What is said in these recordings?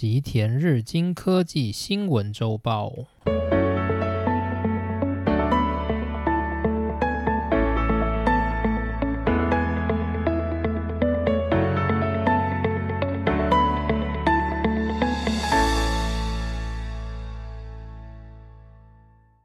吉田日经科技新闻周报。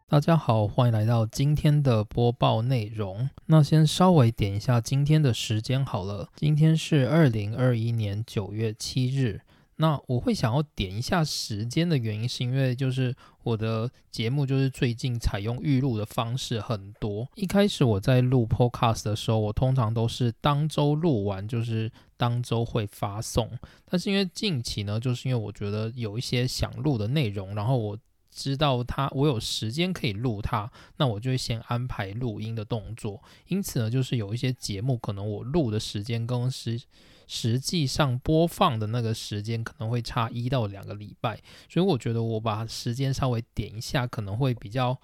大家好，欢迎来到今天的播报内容。那先稍微点一下今天的时间好了，今天是二零二一年九月七日。那我会想要点一下时间的原因，是因为就是我的节目就是最近采用预录的方式很多。一开始我在录 Podcast 的时候，我通常都是当周录完，就是当周会发送。但是因为近期呢，就是因为我觉得有一些想录的内容，然后我。知道它我有时间可以录它，那我就会先安排录音的动作。因此呢，就是有一些节目可能我录的时间跟实实际上播放的那个时间可能会差一到两个礼拜，所以我觉得我把时间稍微点一下，可能会比较。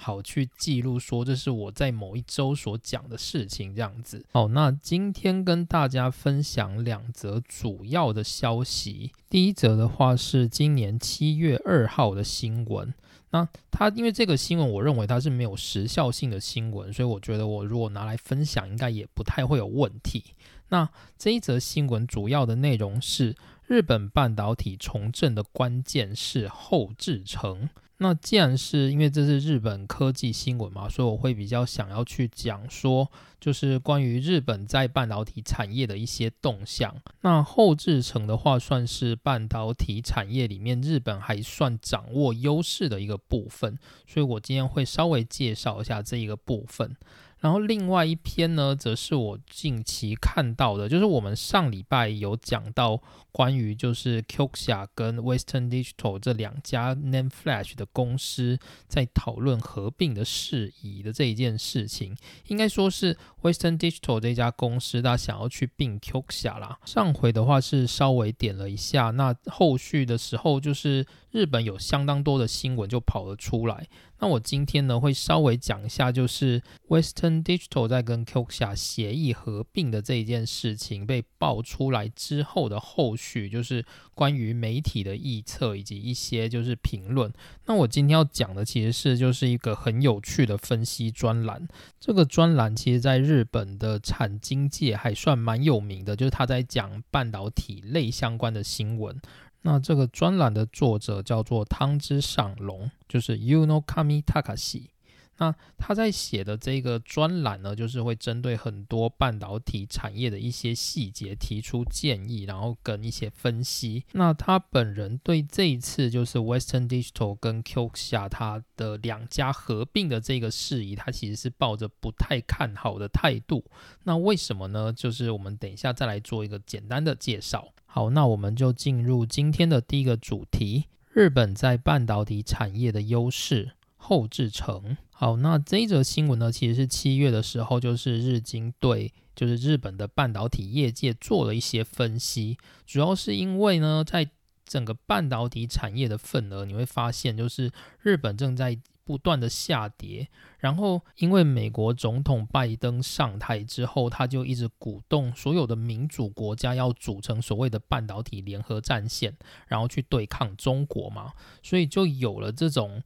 好，去记录说这是我在某一周所讲的事情，这样子。好，那今天跟大家分享两则主要的消息。第一则的话是今年七月二号的新闻。那它因为这个新闻，我认为它是没有时效性的新闻，所以我觉得我如果拿来分享，应该也不太会有问题。那这一则新闻主要的内容是日本半导体重振的关键是后制程。那既然是因为这是日本科技新闻嘛，所以我会比较想要去讲说，就是关于日本在半导体产业的一些动向。那后制程的话，算是半导体产业里面日本还算掌握优势的一个部分，所以我今天会稍微介绍一下这一个部分。然后另外一篇呢，则是我近期看到的，就是我们上礼拜有讲到关于就是 Qxia 跟 Western Digital 这两家 Name Flash 的公司在讨论合并的事宜的这一件事情，应该说是 Western Digital 这家公司它想要去并 Qxia 啦。上回的话是稍微点了一下，那后续的时候就是日本有相当多的新闻就跑了出来。那我今天呢会稍微讲一下，就是 Western Digital 在跟 Qxia 协议合并的这一件事情被爆出来之后的后续，就是关于媒体的预测以及一些就是评论。那我今天要讲的其实是就是一个很有趣的分析专栏。这个专栏其实在日本的产经界还算蛮有名的，就是他在讲半导体类相关的新闻。那这个专栏的作者叫做汤之上龙，就是 Uno Kami Takashi。那他在写的这个专栏呢，就是会针对很多半导体产业的一些细节提出建议，然后跟一些分析。那他本人对这一次就是 Western Digital 跟 Qxia 他的两家合并的这个事宜，他其实是抱着不太看好的态度。那为什么呢？就是我们等一下再来做一个简单的介绍。好，那我们就进入今天的第一个主题：日本在半导体产业的优势。后制成。好，那这一则新闻呢，其实是七月的时候，就是日经对就是日本的半导体业界做了一些分析，主要是因为呢，在整个半导体产业的份额，你会发现就是日本正在不断的下跌，然后因为美国总统拜登上台之后，他就一直鼓动所有的民主国家要组成所谓的半导体联合战线，然后去对抗中国嘛，所以就有了这种。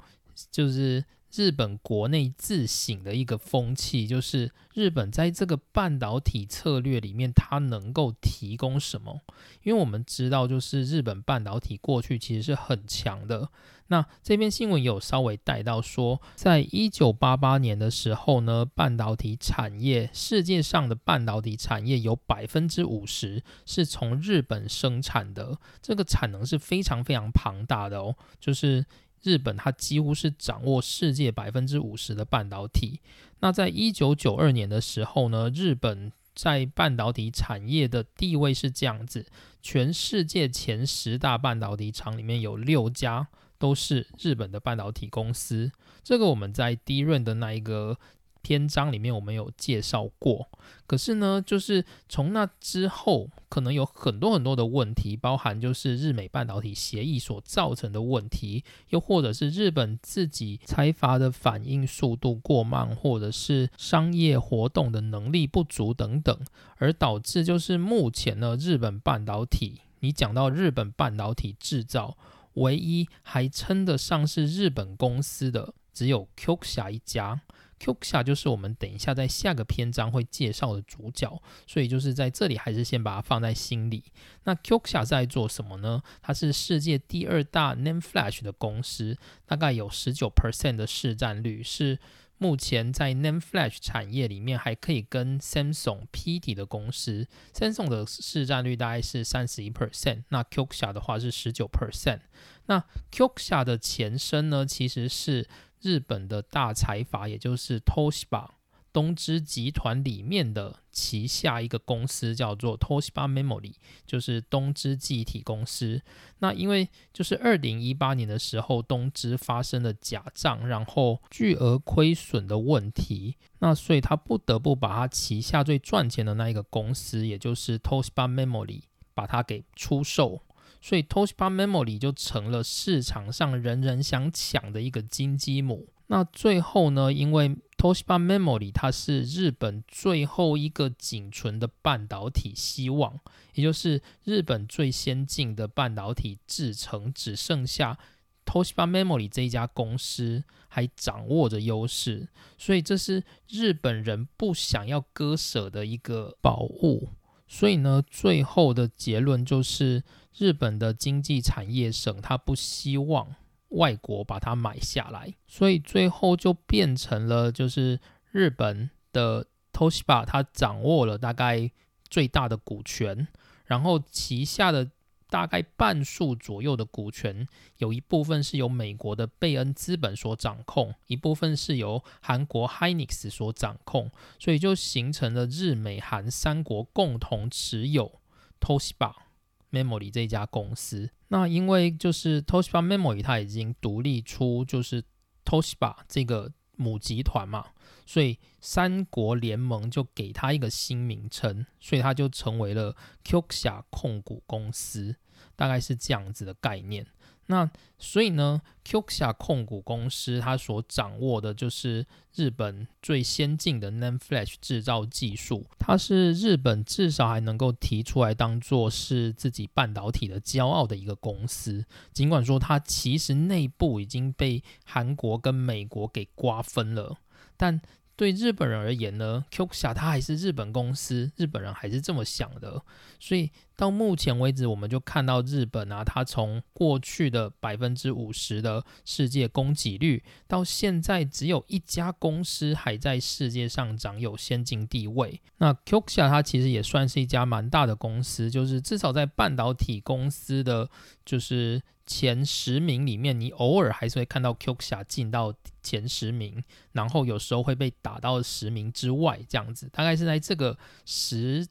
就是日本国内自省的一个风气，就是日本在这个半导体策略里面，它能够提供什么？因为我们知道，就是日本半导体过去其实是很强的。那这篇新闻有稍微带到说，在一九八八年的时候呢，半导体产业世界上的半导体产业有百分之五十是从日本生产的，这个产能是非常非常庞大的哦，就是。日本它几乎是掌握世界百分之五十的半导体。那在一九九二年的时候呢，日本在半导体产业的地位是这样子：全世界前十大半导体厂里面有六家都是日本的半导体公司。这个我们在第一润的那一个。篇章里面我们有介绍过，可是呢，就是从那之后，可能有很多很多的问题，包含就是日美半导体协议所造成的问题，又或者是日本自己财阀的反应速度过慢，或者是商业活动的能力不足等等，而导致就是目前呢，日本半导体。你讲到日本半导体制造，唯一还称得上是日本公司的，只有 Qxia 一家。Qxia 就是我们等一下在下个篇章会介绍的主角，所以就是在这里还是先把它放在心里。那 Qxia 在做什么呢？它是世界第二大 Name Flash 的公司，大概有十九 percent 的市占率，是目前在 Name Flash 产业里面还可以跟 Samsung 匹敌的公司。Samsung 的市占率大概是三十一 percent，那 Qxia 的话是十九 percent。那 Qxia 的前身呢，其实是日本的大财阀，也就是 Toshiba 东芝集团里面的旗下一个公司，叫做 Toshiba Memory，就是东芝记忆体公司。那因为就是二零一八年的时候，东芝发生了假账，然后巨额亏损的问题，那所以他不得不把他旗下最赚钱的那一个公司，也就是 Toshiba Memory，把它给出售。所以 Toshiba Memory 就成了市场上人人想抢的一个金鸡母。那最后呢，因为 Toshiba Memory 它是日本最后一个仅存的半导体希望，也就是日本最先进的半导体制程只剩下 Toshiba Memory 这一家公司还掌握着优势，所以这是日本人不想要割舍的一个宝物。所以呢，最后的结论就是。日本的经济产业省，他不希望外国把它买下来，所以最后就变成了，就是日本的 Toshiba 它掌握了大概最大的股权，然后旗下的大概半数左右的股权，有一部分是由美国的贝恩资本所掌控，一部分是由韩国 Hynix 所掌控，所以就形成了日美韩三国共同持有 Toshiba。Memory 这家公司，那因为就是 Toshiba Memory 它已经独立出就是 Toshiba 这个母集团嘛，所以三国联盟就给它一个新名称，所以它就成为了 Qxia 控股公司，大概是这样子的概念。那所以呢，Qxia 控股公司它所掌握的就是日本最先进的 NAND Flash 制造技术，它是日本至少还能够提出来当做是自己半导体的骄傲的一个公司。尽管说它其实内部已经被韩国跟美国给瓜分了，但。对日本人而言呢，Qxia 它还是日本公司，日本人还是这么想的。所以到目前为止，我们就看到日本啊，它从过去的百分之五十的世界供给率，到现在只有一家公司还在世界上掌有先进地位。那 Qxia 它其实也算是一家蛮大的公司，就是至少在半导体公司的就是。前十名里面，你偶尔还是会看到 QX 进到前十名，然后有时候会被打到十名之外，这样子，大概是在这个十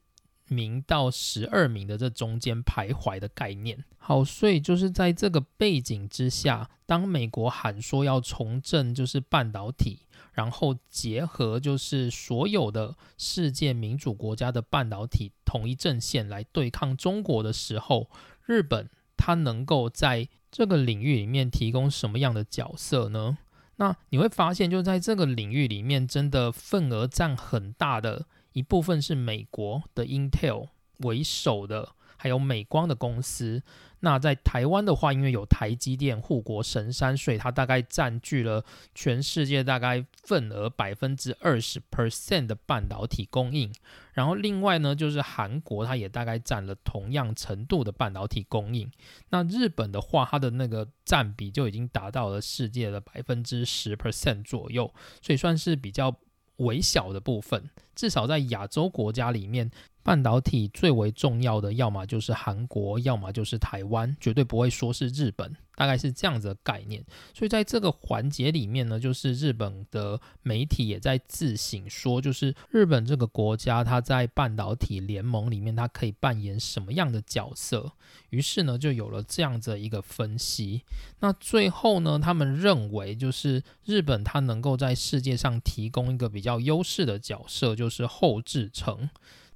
名到十二名的这中间徘徊的概念。好，所以就是在这个背景之下，当美国喊说要重振就是半导体，然后结合就是所有的世界民主国家的半导体统一阵线来对抗中国的时候，日本。它能够在这个领域里面提供什么样的角色呢？那你会发现，就在这个领域里面，真的份额占很大的一部分是美国的 Intel 为首的。还有美光的公司，那在台湾的话，因为有台积电护国神山，所以它大概占据了全世界大概份额百分之二十 percent 的半导体供应。然后另外呢，就是韩国，它也大概占了同样程度的半导体供应。那日本的话，它的那个占比就已经达到了世界的百分之十 percent 左右，所以算是比较微小的部分。至少在亚洲国家里面。半导体最为重要的，要么就是韩国，要么就是台湾，绝对不会说是日本。大概是这样子的概念，所以在这个环节里面呢，就是日本的媒体也在自省说，就是日本这个国家它在半导体联盟里面，它可以扮演什么样的角色？于是呢，就有了这样子一个分析。那最后呢，他们认为就是日本它能够在世界上提供一个比较优势的角色，就是后制程。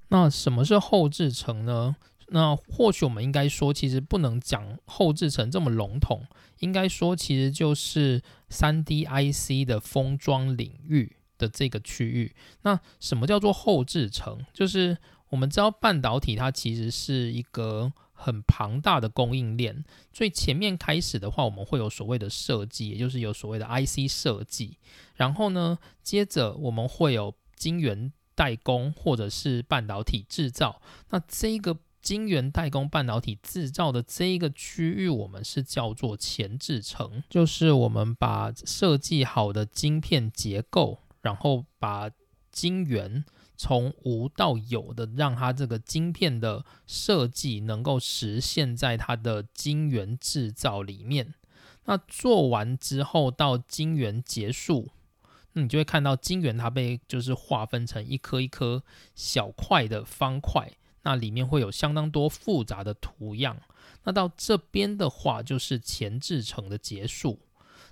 那什么是后制程呢？那或许我们应该说，其实不能讲后制程这么笼统，应该说其实就是三 D IC 的封装领域的这个区域。那什么叫做后制程？就是我们知道半导体它其实是一个。很庞大的供应链。最前面开始的话，我们会有所谓的设计，也就是有所谓的 IC 设计。然后呢，接着我们会有晶圆代工或者是半导体制造。那这个晶圆代工半导体制造的这一个区域，我们是叫做前置层，就是我们把设计好的晶片结构，然后把晶圆从无到有的，让它这个晶片的设计能够实现在它的晶圆制造里面。那做完之后，到晶圆结束，你就会看到晶圆它被就是划分成一颗一颗小块的方块。那里面会有相当多复杂的图样。那到这边的话，就是前置层的结束。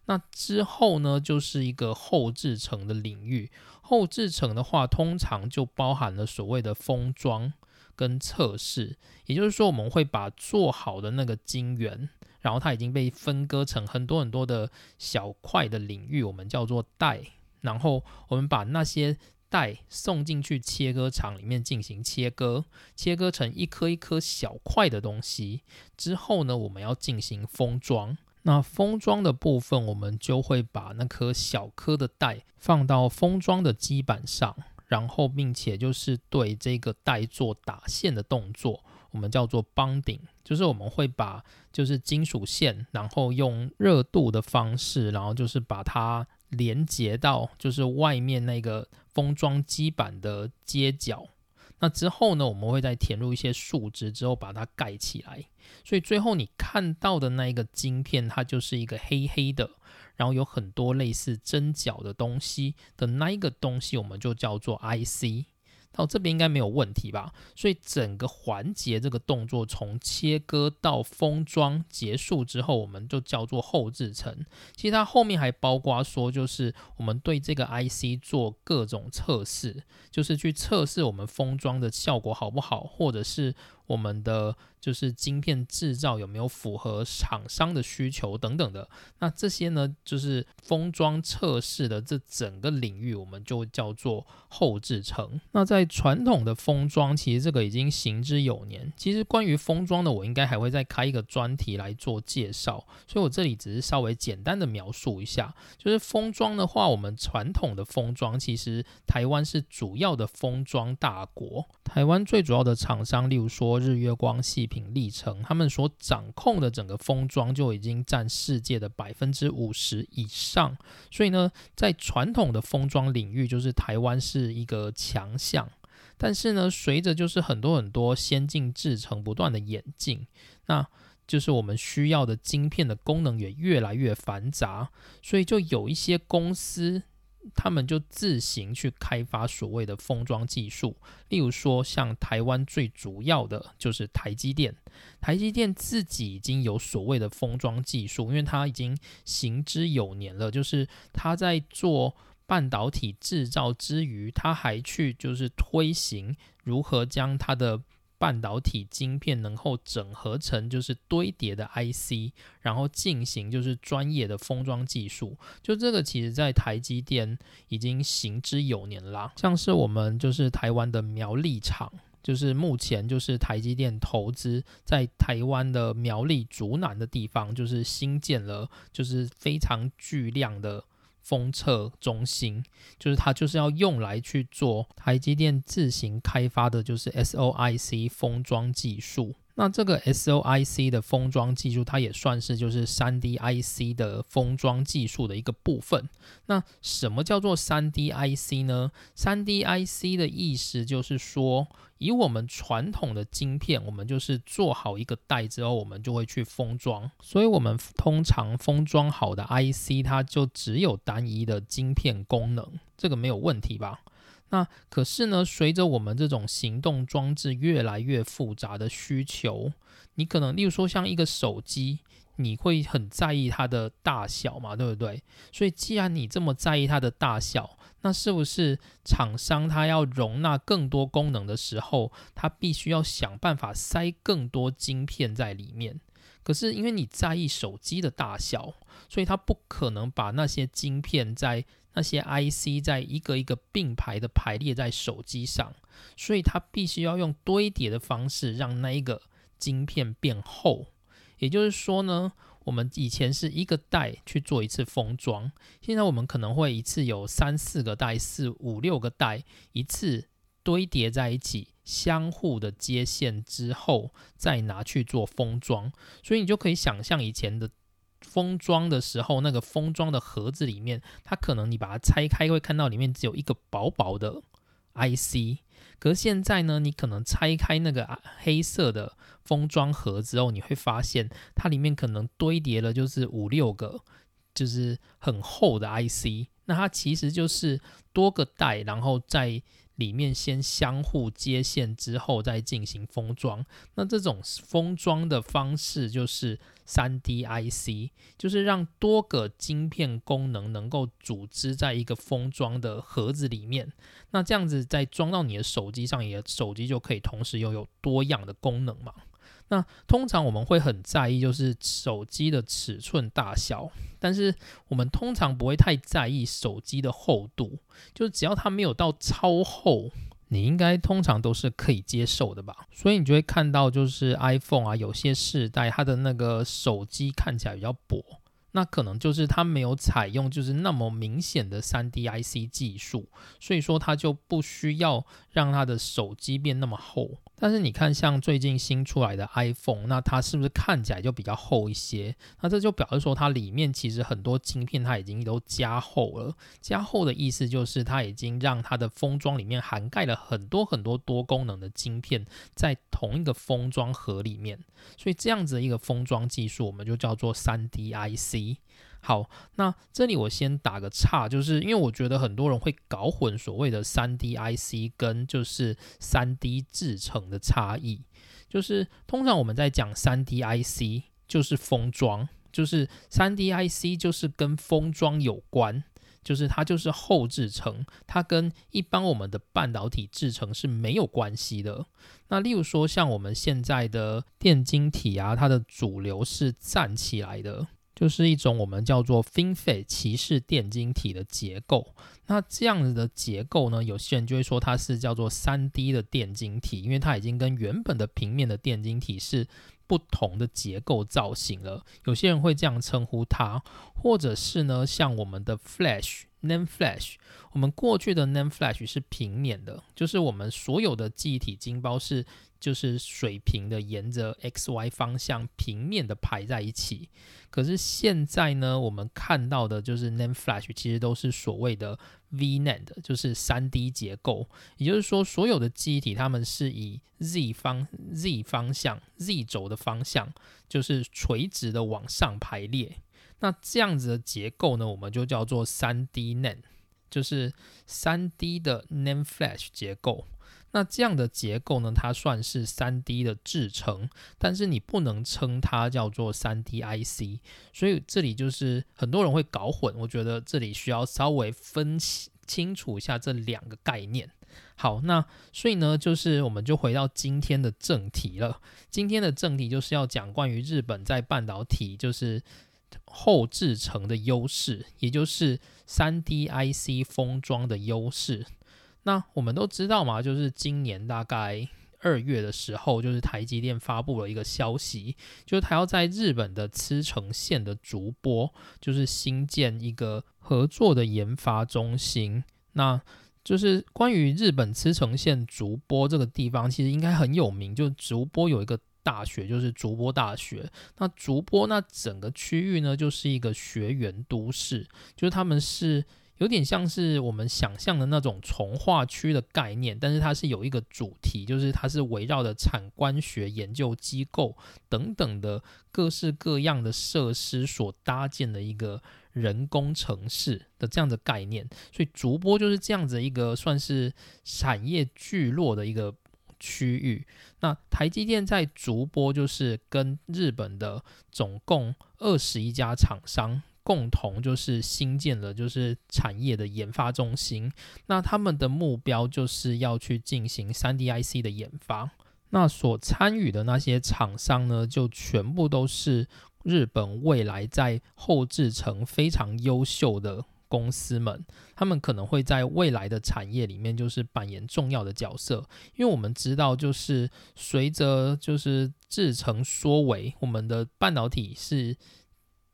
那之后呢，就是一个后置层的领域。后置层的话，通常就包含了所谓的封装跟测试。也就是说，我们会把做好的那个晶圆，然后它已经被分割成很多很多的小块的领域，我们叫做带。然后我们把那些带送进去切割厂里面进行切割，切割成一颗一颗小块的东西之后呢，我们要进行封装。那封装的部分，我们就会把那颗小颗的带放到封装的基板上，然后并且就是对这个带做打线的动作，我们叫做 bonding，就是我们会把就是金属线，然后用热度的方式，然后就是把它。连接到就是外面那个封装基板的接角，那之后呢，我们会再填入一些树脂之后把它盖起来，所以最后你看到的那一个晶片，它就是一个黑黑的，然后有很多类似针脚的东西的那一个东西，我们就叫做 IC。到这边应该没有问题吧？所以整个环节这个动作从切割到封装结束之后，我们就叫做后置层。其实它后面还包括说，就是我们对这个 IC 做各种测试，就是去测试我们封装的效果好不好，或者是我们的。就是晶片制造有没有符合厂商的需求等等的，那这些呢，就是封装测试的这整个领域，我们就叫做后制程。那在传统的封装，其实这个已经行之有年。其实关于封装的，我应该还会再开一个专题来做介绍，所以我这里只是稍微简单的描述一下。就是封装的话，我们传统的封装，其实台湾是主要的封装大国。台湾最主要的厂商，例如说日月光系。品历程，他们所掌控的整个封装就已经占世界的百分之五十以上，所以呢，在传统的封装领域，就是台湾是一个强项。但是呢，随着就是很多很多先进制程不断的演进，那就是我们需要的晶片的功能也越来越繁杂，所以就有一些公司。他们就自行去开发所谓的封装技术，例如说像台湾最主要的就是台积电，台积电自己已经有所谓的封装技术，因为它已经行之有年了，就是它在做半导体制造之余，它还去就是推行如何将它的。半导体晶片能够整合成就是堆叠的 IC，然后进行就是专业的封装技术，就这个其实在台积电已经行之有年啦。像是我们就是台湾的苗栗厂，就是目前就是台积电投资在台湾的苗栗竹南的地方，就是新建了就是非常巨量的。封测中心就是它，就是要用来去做台积电自行开发的，就是 SOIC 封装技术。那这个 SOIC 的封装技术，它也算是就是三 D IC 的封装技术的一个部分。那什么叫做三 D IC 呢？三 D IC 的意思就是说，以我们传统的晶片，我们就是做好一个带之后，我们就会去封装。所以，我们通常封装好的 IC，它就只有单一的晶片功能，这个没有问题吧？那可是呢，随着我们这种行动装置越来越复杂的需求，你可能例如说像一个手机，你会很在意它的大小嘛，对不对？所以既然你这么在意它的大小，那是不是厂商它要容纳更多功能的时候，它必须要想办法塞更多晶片在里面？可是因为你在意手机的大小，所以它不可能把那些晶片在。那些 IC 在一个一个并排的排列在手机上，所以它必须要用堆叠的方式，让那一个晶片变厚。也就是说呢，我们以前是一个袋去做一次封装，现在我们可能会一次有三四个袋、四五六个袋，一次堆叠在一起，相互的接线之后，再拿去做封装。所以你就可以想象以前的封装的时候，那个封装的盒子里面，它可能你把它拆开，会看到里面只有一个薄薄的 IC。可是现在呢，你可能拆开那个黑色的封装盒之后，你会发现它里面可能堆叠了就是五六个，就是很厚的 IC。那它其实就是多个袋，然后在里面先相互接线之后再进行封装。那这种封装的方式就是。3D IC，就是让多个晶片功能能够组织在一个封装的盒子里面，那这样子再装到你的手机上，你的手机就可以同时拥有多样的功能嘛。那通常我们会很在意就是手机的尺寸大小，但是我们通常不会太在意手机的厚度，就是只要它没有到超厚。你应该通常都是可以接受的吧，所以你就会看到，就是 iPhone 啊，有些世代它的那个手机看起来比较薄。那可能就是它没有采用就是那么明显的三 D IC 技术，所以说它就不需要让它的手机变那么厚。但是你看，像最近新出来的 iPhone，那它是不是看起来就比较厚一些？那这就表示说它里面其实很多晶片它已经都加厚了。加厚的意思就是它已经让它的封装里面涵盖了很多很多多功能的晶片在同一个封装盒里面。所以这样子的一个封装技术，我们就叫做三 D IC。好，那这里我先打个岔，就是因为我觉得很多人会搞混所谓的三 D IC 跟就是三 D 制成的差异。就是通常我们在讲三 D IC，就是封装，就是三 D IC 就是跟封装有关，就是它就是后制成，它跟一般我们的半导体制成是没有关系的。那例如说像我们现在的电晶体啊，它的主流是站起来的。就是一种我们叫做 FinFET 骑士电晶体的结构。那这样子的结构呢，有些人就会说它是叫做三 D 的电晶体，因为它已经跟原本的平面的电晶体是不同的结构造型了。有些人会这样称呼它，或者是呢，像我们的 Flash。NAND Flash，我们过去的 NAND Flash 是平面的，就是我们所有的记忆体晶包是就是水平的，沿着 X Y 方向平面的排在一起。可是现在呢，我们看到的就是 NAND Flash 其实都是所谓的 VNAND，就是三 D 结构，也就是说所有的记忆体它们是以 Z 方 Z 方向 Z 轴的方向，就是垂直的往上排列。那这样子的结构呢，我们就叫做三 D NAND，就是三 D 的 NAND Flash 结构。那这样的结构呢，它算是三 D 的制成，但是你不能称它叫做三 D IC。所以这里就是很多人会搞混，我觉得这里需要稍微分清楚一下这两个概念。好，那所以呢，就是我们就回到今天的正题了。今天的正题就是要讲关于日本在半导体，就是。后制成的优势，也就是三 D IC 封装的优势。那我们都知道嘛，就是今年大概二月的时候，就是台积电发布了一个消息，就是它要在日本的茨城县的竹波，就是新建一个合作的研发中心。那就是关于日本茨城县竹波这个地方，其实应该很有名，就竹波有一个。大学就是竹波大学，那竹波那整个区域呢，就是一个学园都市，就是他们是有点像是我们想象的那种从化区的概念，但是它是有一个主题，就是它是围绕着产官学研究机构等等的各式各样的设施所搭建的一个人工城市的这样的概念，所以竹波就是这样子一个算是产业聚落的一个。区域，那台积电在逐波就是跟日本的总共二十一家厂商共同就是新建了就是产业的研发中心，那他们的目标就是要去进行三 D IC 的研发，那所参与的那些厂商呢，就全部都是日本未来在后制成非常优秀的。公司们，他们可能会在未来的产业里面就是扮演重要的角色，因为我们知道，就是随着就是制成缩微，我们的半导体是。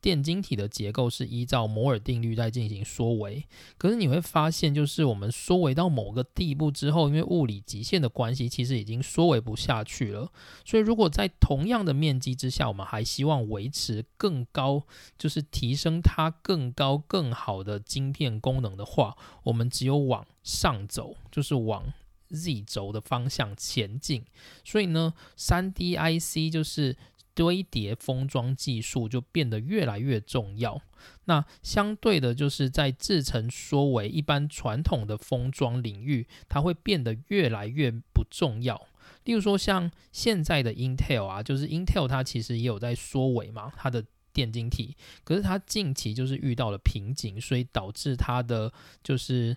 电晶体的结构是依照摩尔定律在进行缩微，可是你会发现，就是我们缩微到某个地步之后，因为物理极限的关系，其实已经缩微不下去了。所以，如果在同样的面积之下，我们还希望维持更高，就是提升它更高更好的晶片功能的话，我们只有往上走，就是往 Z 轴的方向前进。所以呢，三 D IC 就是。堆叠封装技术就变得越来越重要。那相对的，就是在制程缩微，一般传统的封装领域，它会变得越来越不重要。例如说，像现在的 Intel 啊，就是 Intel 它其实也有在缩微嘛，它的电晶体。可是它近期就是遇到了瓶颈，所以导致它的就是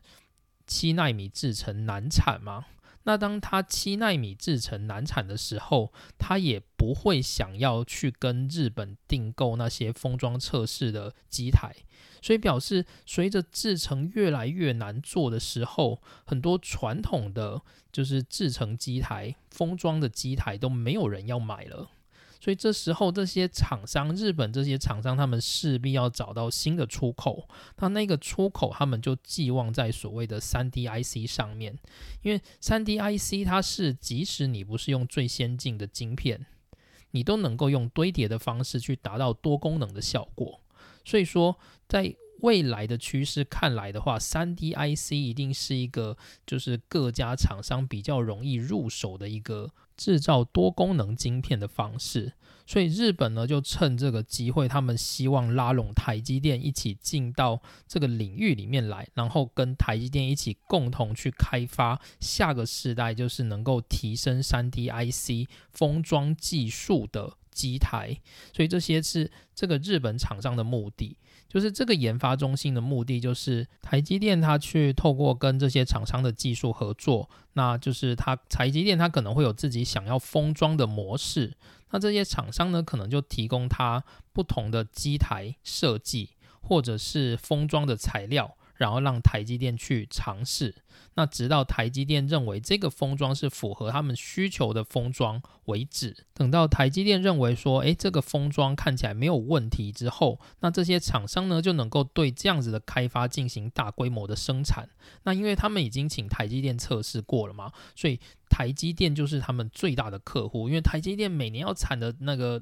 七纳米制程难产嘛。那当它七纳米制成难产的时候，它也不会想要去跟日本订购那些封装测试的机台，所以表示随着制成越来越难做的时候，很多传统的就是制成机台、封装的机台都没有人要买了。所以这时候，这些厂商，日本这些厂商，他们势必要找到新的出口。那那个出口，他们就寄望在所谓的三 D IC 上面，因为三 D IC 它是即使你不是用最先进的晶片，你都能够用堆叠的方式去达到多功能的效果。所以说，在未来的趋势看来的话，三 D IC 一定是一个就是各家厂商比较容易入手的一个。制造多功能晶片的方式，所以日本呢就趁这个机会，他们希望拉拢台积电一起进到这个领域里面来，然后跟台积电一起共同去开发下个世代，就是能够提升三 D IC 封装技术的机台。所以这些是这个日本厂商的目的。就是这个研发中心的目的，就是台积电它去透过跟这些厂商的技术合作，那就是它台积电它可能会有自己想要封装的模式，那这些厂商呢可能就提供它不同的机台设计或者是封装的材料。然后让台积电去尝试，那直到台积电认为这个封装是符合他们需求的封装为止。等到台积电认为说，诶，这个封装看起来没有问题之后，那这些厂商呢就能够对这样子的开发进行大规模的生产。那因为他们已经请台积电测试过了嘛，所以台积电就是他们最大的客户。因为台积电每年要产的那个。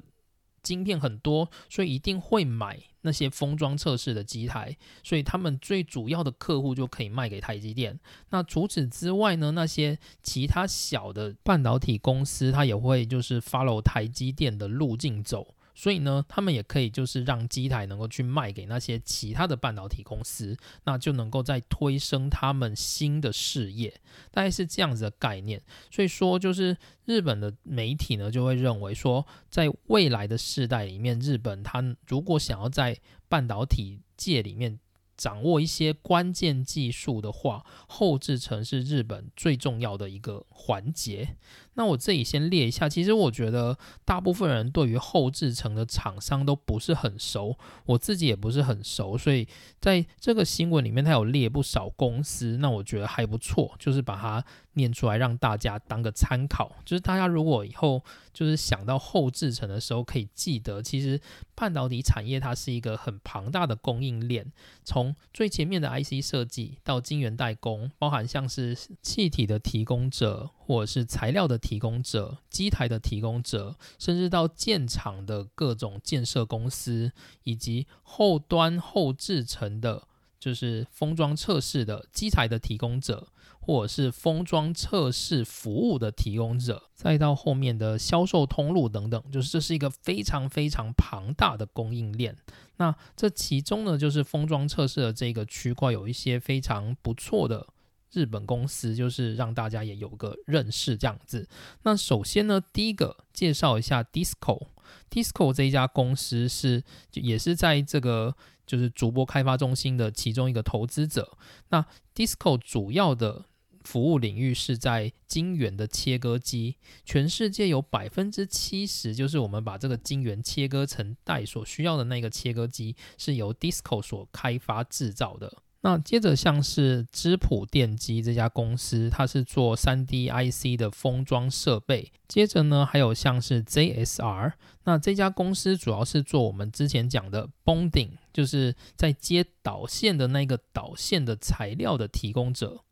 晶片很多，所以一定会买那些封装测试的机台，所以他们最主要的客户就可以卖给台积电。那除此之外呢，那些其他小的半导体公司，它也会就是 follow 台积电的路径走。所以呢，他们也可以就是让机台能够去卖给那些其他的半导体公司，那就能够再推升他们新的事业，大概是这样子的概念。所以说，就是日本的媒体呢就会认为说，在未来的世代里面，日本它如果想要在半导体界里面。掌握一些关键技术的话，后制程是日本最重要的一个环节。那我这里先列一下，其实我觉得大部分人对于后制程的厂商都不是很熟，我自己也不是很熟，所以在这个新闻里面，它有列不少公司，那我觉得还不错，就是把它念出来让大家当个参考。就是大家如果以后就是想到后制程的时候，可以记得，其实半导体产业它是一个很庞大的供应链，从最前面的 IC 设计到晶圆代工，包含像是气体的提供者。或者是材料的提供者、机台的提供者，甚至到建厂的各种建设公司，以及后端后制成的，就是封装测试的机材的提供者，或者是封装测试服务的提供者，再到后面的销售通路等等，就是这是一个非常非常庞大的供应链。那这其中呢，就是封装测试的这个区块有一些非常不错的。日本公司就是让大家也有个认识这样子。那首先呢，第一个介绍一下 Disco。Disco 这一家公司是也是在这个就是主播开发中心的其中一个投资者。那 Disco 主要的服务领域是在晶圆的切割机，全世界有百分之七十，就是我们把这个晶圆切割成带所需要的那个切割机，是由 Disco 所开发制造的。那接着像是芝普电机这家公司，它是做 3D IC 的封装设备。接着呢，还有像是 JSR，那这家公司主要是做我们之前讲的 bonding，就是在接导线的那个导线的材料的提供者。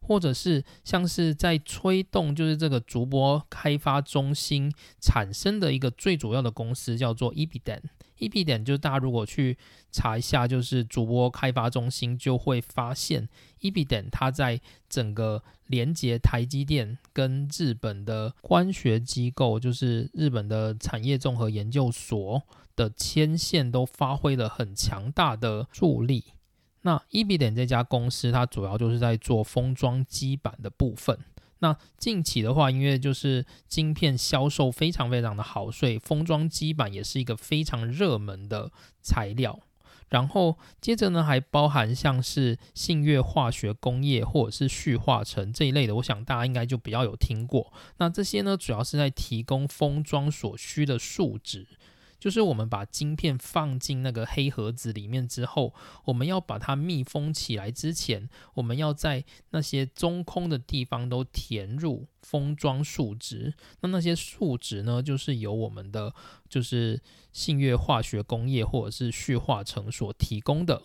或者是像是在推动，就是这个竹波开发中心产生的一个最主要的公司，叫做 eB 点就是大家如果去查一下，就是主播开发中心，就会发现 EBDN 它在整个连接台积电跟日本的光学机构，就是日本的产业综合研究所的牵线，都发挥了很强大的助力。那 e b 点这家公司，它主要就是在做封装基板的部分。那近期的话，因为就是晶片销售非常非常的好，所以封装基板也是一个非常热门的材料。然后接着呢，还包含像是信越化学工业或者是旭化成这一类的，我想大家应该就比较有听过。那这些呢，主要是在提供封装所需的树脂。就是我们把晶片放进那个黑盒子里面之后，我们要把它密封起来之前，我们要在那些中空的地方都填入封装数值。那那些数值呢，就是由我们的就是信越化学工业或者是旭化成所提供的。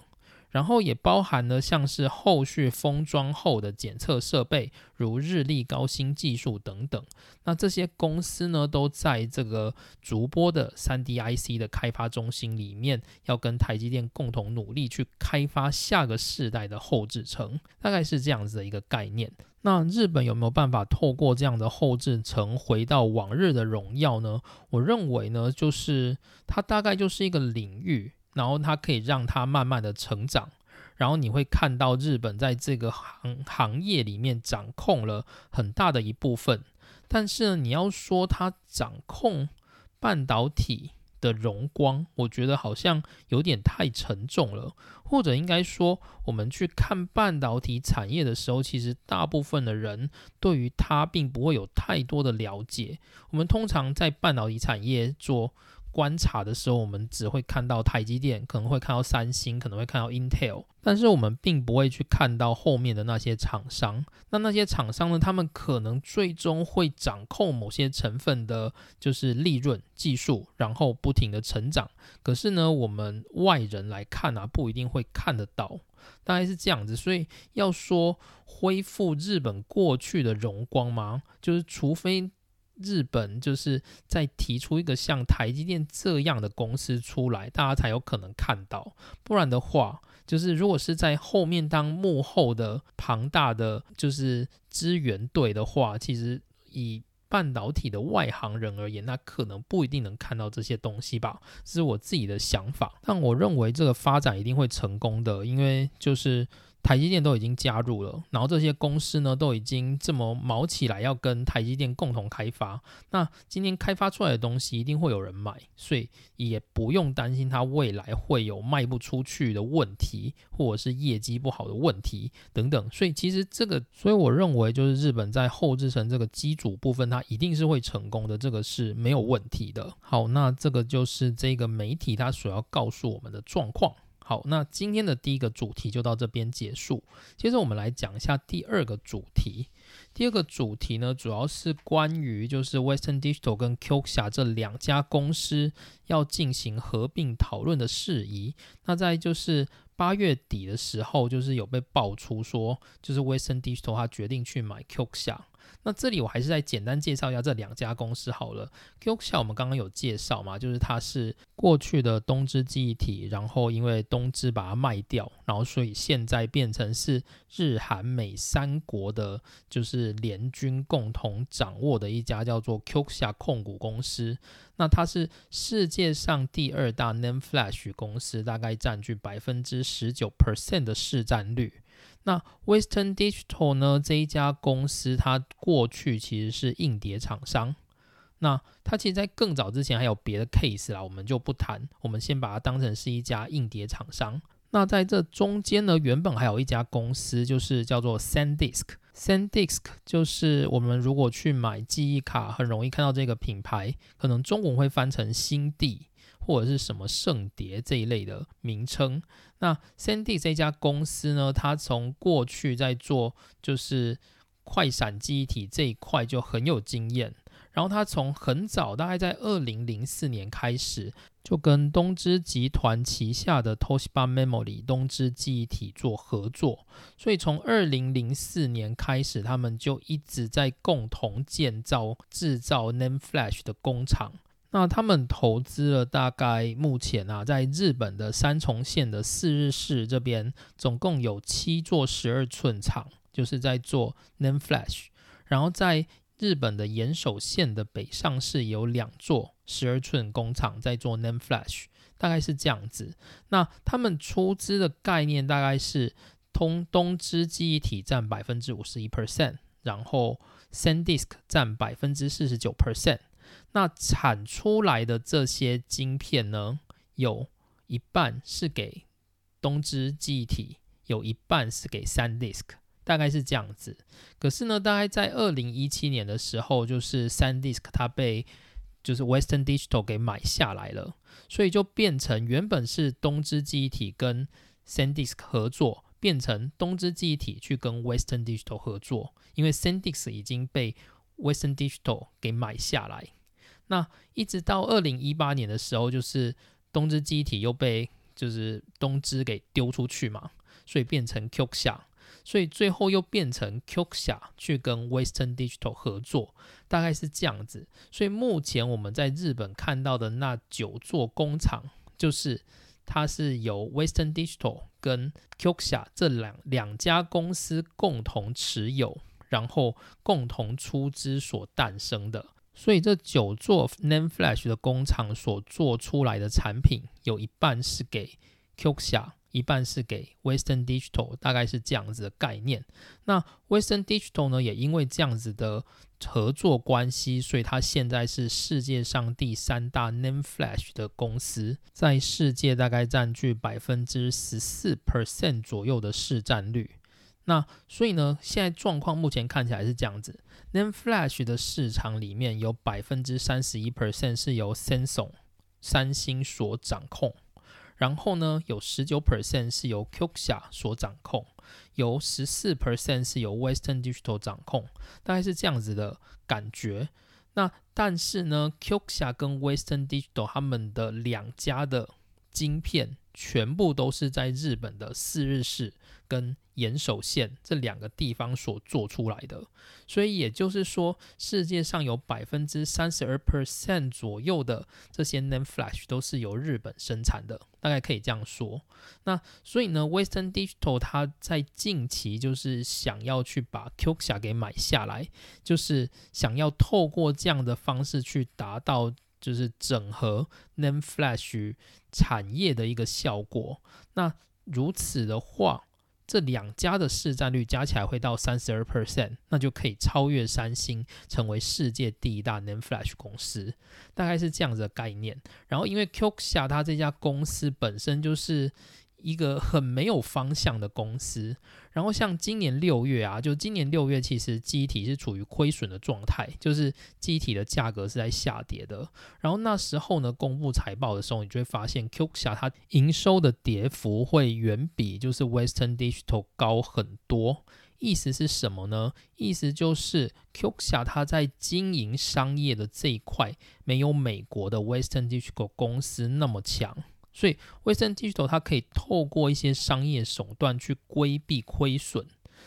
然后也包含了像是后续封装后的检测设备，如日立高新技术等等。那这些公司呢，都在这个竹波的三 D IC 的开发中心里面，要跟台积电共同努力去开发下个世代的后制程，大概是这样子的一个概念。那日本有没有办法透过这样的后置程回到往日的荣耀呢？我认为呢，就是它大概就是一个领域。然后它可以让它慢慢的成长，然后你会看到日本在这个行行业里面掌控了很大的一部分。但是呢，你要说它掌控半导体的荣光，我觉得好像有点太沉重了。或者应该说，我们去看半导体产业的时候，其实大部分的人对于它并不会有太多的了解。我们通常在半导体产业做。观察的时候，我们只会看到台积电，可能会看到三星，可能会看到 Intel，但是我们并不会去看到后面的那些厂商。那那些厂商呢？他们可能最终会掌控某些成分的，就是利润、技术，然后不停的成长。可是呢，我们外人来看啊，不一定会看得到，大概是这样子。所以要说恢复日本过去的荣光吗？就是除非。日本就是在提出一个像台积电这样的公司出来，大家才有可能看到。不然的话，就是如果是在后面当幕后的庞大的就是支援队的话，其实以半导体的外行人而言，那可能不一定能看到这些东西吧。这是我自己的想法，但我认为这个发展一定会成功的，因为就是。台积电都已经加入了，然后这些公司呢都已经这么毛起来，要跟台积电共同开发。那今天开发出来的东西一定会有人买，所以也不用担心它未来会有卖不出去的问题，或者是业绩不好的问题等等。所以其实这个，所以我认为就是日本在后制成这个机组部分，它一定是会成功的，这个是没有问题的。好，那这个就是这个媒体它所要告诉我们的状况。好，那今天的第一个主题就到这边结束。接着我们来讲一下第二个主题。第二个主题呢，主要是关于就是 Western Digital 跟 Kioxia 这两家公司要进行合并讨论的事宜。那在就是八月底的时候，就是有被爆出说，就是 Western Digital 它决定去买 Kioxia。那这里我还是再简单介绍一下这两家公司好了。Kioxia 我们刚刚有介绍嘛，就是它是过去的东芝记忆体，然后因为东芝把它卖掉，然后所以现在变成是日韩美三国的，就是联军共同掌握的一家叫做 Kioxia 控股公司。那它是世界上第二大 NAND Flash 公司，大概占据百分之十九 percent 的市占率。那 Western Digital 呢？这一家公司，它过去其实是硬碟厂商。那它其实，在更早之前还有别的 case 啦，我们就不谈。我们先把它当成是一家硬碟厂商。那在这中间呢，原本还有一家公司，就是叫做 SanDisk。SanDisk 就是我们如果去买记忆卡，很容易看到这个品牌，可能中文会翻成新地。或者是什么圣蝶这一类的名称。那 SanDisk 这家公司呢，它从过去在做就是快闪记忆体这一块就很有经验。然后他从很早，大概在二零零四年开始，就跟东芝集团旗下的 Toshiba Memory 东芝记忆体做合作。所以从二零零四年开始，他们就一直在共同建造制造 NAND Flash 的工厂。那他们投资了大概目前啊，在日本的三重县的四日市这边，总共有七座十二寸厂，就是在做 NAND Flash。然后在日本的岩手县的北上市有两座十二寸工厂在做 NAND Flash，大概是这样子。那他们出资的概念大概是通东芝记忆体占百分之五十一 percent，然后 SanDisk 占百分之四十九 percent。那产出来的这些晶片呢，有一半是给东芝记忆体，有一半是给 SanDisk。大概是这样子，可是呢，大概在二零一七年的时候，就是 SanDisk 它被就是 Western Digital 给买下来了，所以就变成原本是东芝记忆体跟 SanDisk 合作，变成东芝记忆体去跟 Western Digital 合作，因为 SanDisk 已经被 Western Digital 给买下来。那一直到二零一八年的时候，就是东芝机体又被就是东芝给丢出去嘛，所以变成 Q 下。所以最后又变成 Qxia 去跟 Western Digital 合作，大概是这样子。所以目前我们在日本看到的那九座工厂，就是它是由 Western Digital 跟 Qxia 这两两家公司共同持有，然后共同出资所诞生的。所以这九座 NAND Flash 的工厂所做出来的产品，有一半是给 Qxia。一半是给 Western Digital，大概是这样子的概念。那 Western Digital 呢，也因为这样子的合作关系，所以它现在是世界上第三大 NAND Flash 的公司，在世界大概占据百分之十四 percent 左右的市占率。那所以呢，现在状况目前看起来是这样子：NAND Flash 的市场里面有百分之三十一 percent 是由 Samsung 三星所掌控。然后呢，有十九 percent 是由 Qxia 所掌控，有十四 percent 是由 Western Digital 掌控，大概是这样子的感觉。那但是呢，Qxia 跟 Western Digital 他们的两家的晶片全部都是在日本的四日市跟。岩手县这两个地方所做出来的，所以也就是说，世界上有百分之三十二 percent 左右的这些 NAND Flash 都是由日本生产的，大概可以这样说。那所以呢，Western Digital 它在近期就是想要去把 Qxia 给买下来，就是想要透过这样的方式去达到就是整合 n a m e Flash 产业的一个效果。那如此的话，这两家的市占率加起来会到三十二 percent，那就可以超越三星，成为世界第一大 n a m e Flash 公司，大概是这样子的概念。然后，因为 Qxia 它这家公司本身就是。一个很没有方向的公司，然后像今年六月啊，就今年六月，其实机体是处于亏损的状态，就是机体的价格是在下跌的。然后那时候呢，公布财报的时候，你就会发现 Qxia 它营收的跌幅会远比就是 Western Digital 高很多。意思是什么呢？意思就是 Qxia 它在经营商业的这一块，没有美国的 Western Digital 公司那么强。所以，Western Digital 它可以透过一些商业手段去规避亏损，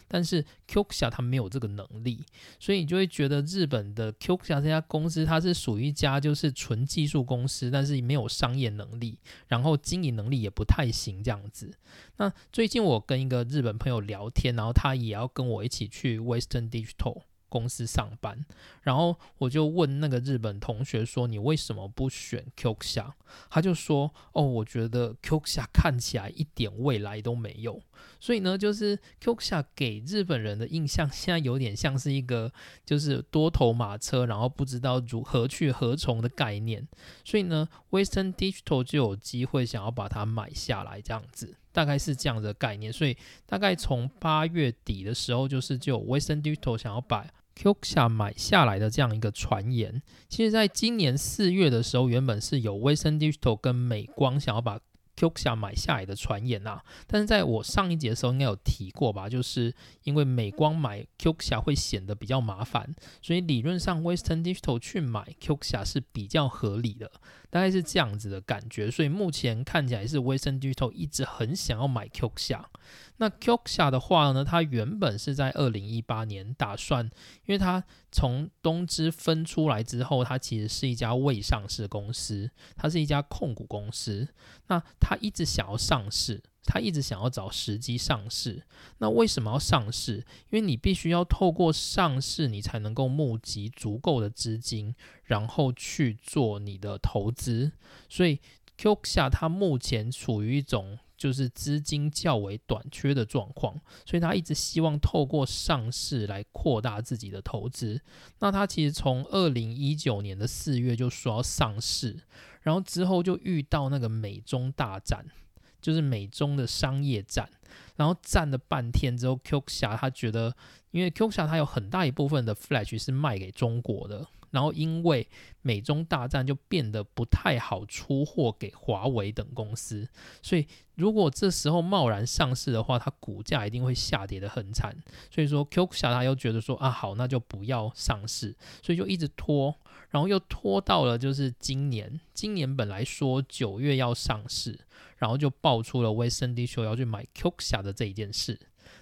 但是 Qxia 它没有这个能力，所以你就会觉得日本的 Qxia 这家公司它是属于一家就是纯技术公司，但是没有商业能力，然后经营能力也不太行这样子。那最近我跟一个日本朋友聊天，然后他也要跟我一起去 Western Digital。公司上班，然后我就问那个日本同学说：“你为什么不选 QX？” 他就说：“哦，我觉得 QX 看起来一点未来都没有。”所以呢，就是 QX 给日本人的印象现在有点像是一个就是多头马车，然后不知道如何去何从的概念。所以呢，Western Digital 就有机会想要把它买下来，这样子。大概是这样的概念，所以大概从八月底的时候，就是就 Western Digital 想要把 Qxia 买下来的这样一个传言。其实，在今年四月的时候，原本是有 Western Digital 跟美光想要把 Qxia 买下来的传言呐，但是在我上一节的时候应该有提过吧，就是因为美光买 Qxia 会显得比较麻烦，所以理论上 Western Digital 去买 Qxia 是比较合理的，大概是这样子的感觉。所以目前看起来是 Western Digital 一直很想要买 Qxia。那 Qxia 的话呢，它原本是在二零一八年打算，因为它从东芝分出来之后，它其实是一家未上市公司，它是一家控股公司。那它一直想要上市，他一直想要找时机上市。那为什么要上市？因为你必须要透过上市，你才能够募集足够的资金，然后去做你的投资。所以 Qxia 它目前处于一种。就是资金较为短缺的状况，所以他一直希望透过上市来扩大自己的投资。那他其实从二零一九年的四月就说要上市，然后之后就遇到那个美中大战，就是美中的商业战，然后战了半天之后，Qxia 他觉得，因为 Qxia 它有很大一部分的 Flash 是卖给中国的。然后因为美中大战就变得不太好出货给华为等公司，所以如果这时候贸然上市的话，它股价一定会下跌的很惨。所以说 Q 侠他又觉得说啊好，那就不要上市，所以就一直拖，然后又拖到了就是今年，今年本来说九月要上市，然后就爆出了 Western Digital 要去买 Q 侠的这一件事，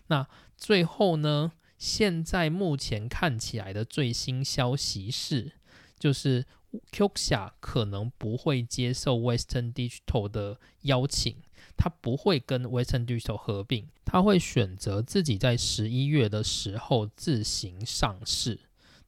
那最后呢？现在目前看起来的最新消息是，就是 Qxia 可能不会接受 Western Digital 的邀请，他不会跟 Western Digital 合并，他会选择自己在十一月的时候自行上市。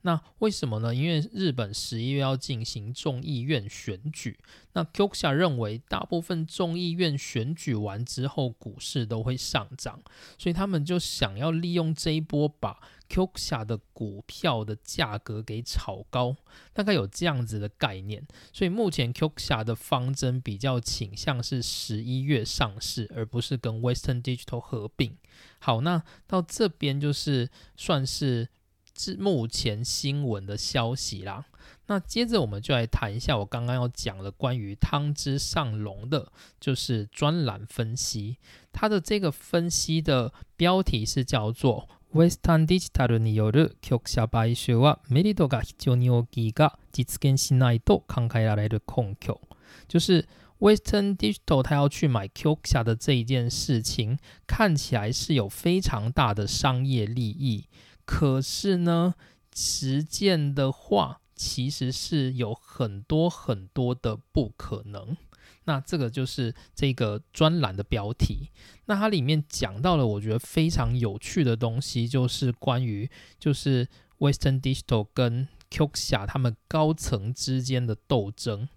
那为什么呢？因为日本十一月要进行众议院选举，那 Qxia 认为大部分众议院选举完之后，股市都会上涨，所以他们就想要利用这一波把 Qxia 的股票的价格给炒高，大概有这样子的概念。所以目前 Qxia 的方针比较倾向是十一月上市，而不是跟 Western Digital 合并。好，那到这边就是算是。是目前新闻的消息啦。那接着我们就来谈一下我刚刚要讲的关于汤之上龙的，就是专栏分析。它的这个分析的标题是叫做 “Western Digital による局社買収はメリットが非常に大きいが実現しないと考えられる根拠”。就是 Western Digital 它要去买 Q 下的这一件事情，看起来是有非常大的商业利益。 可是呢，实践的话，其实是有很多很多的不可能。那这个就是这个专栏的标题。那它里面讲到了，我觉得非常有趣的东西，就是关于就是 Western Digital 跟 Qxia 他们高层之间的斗争。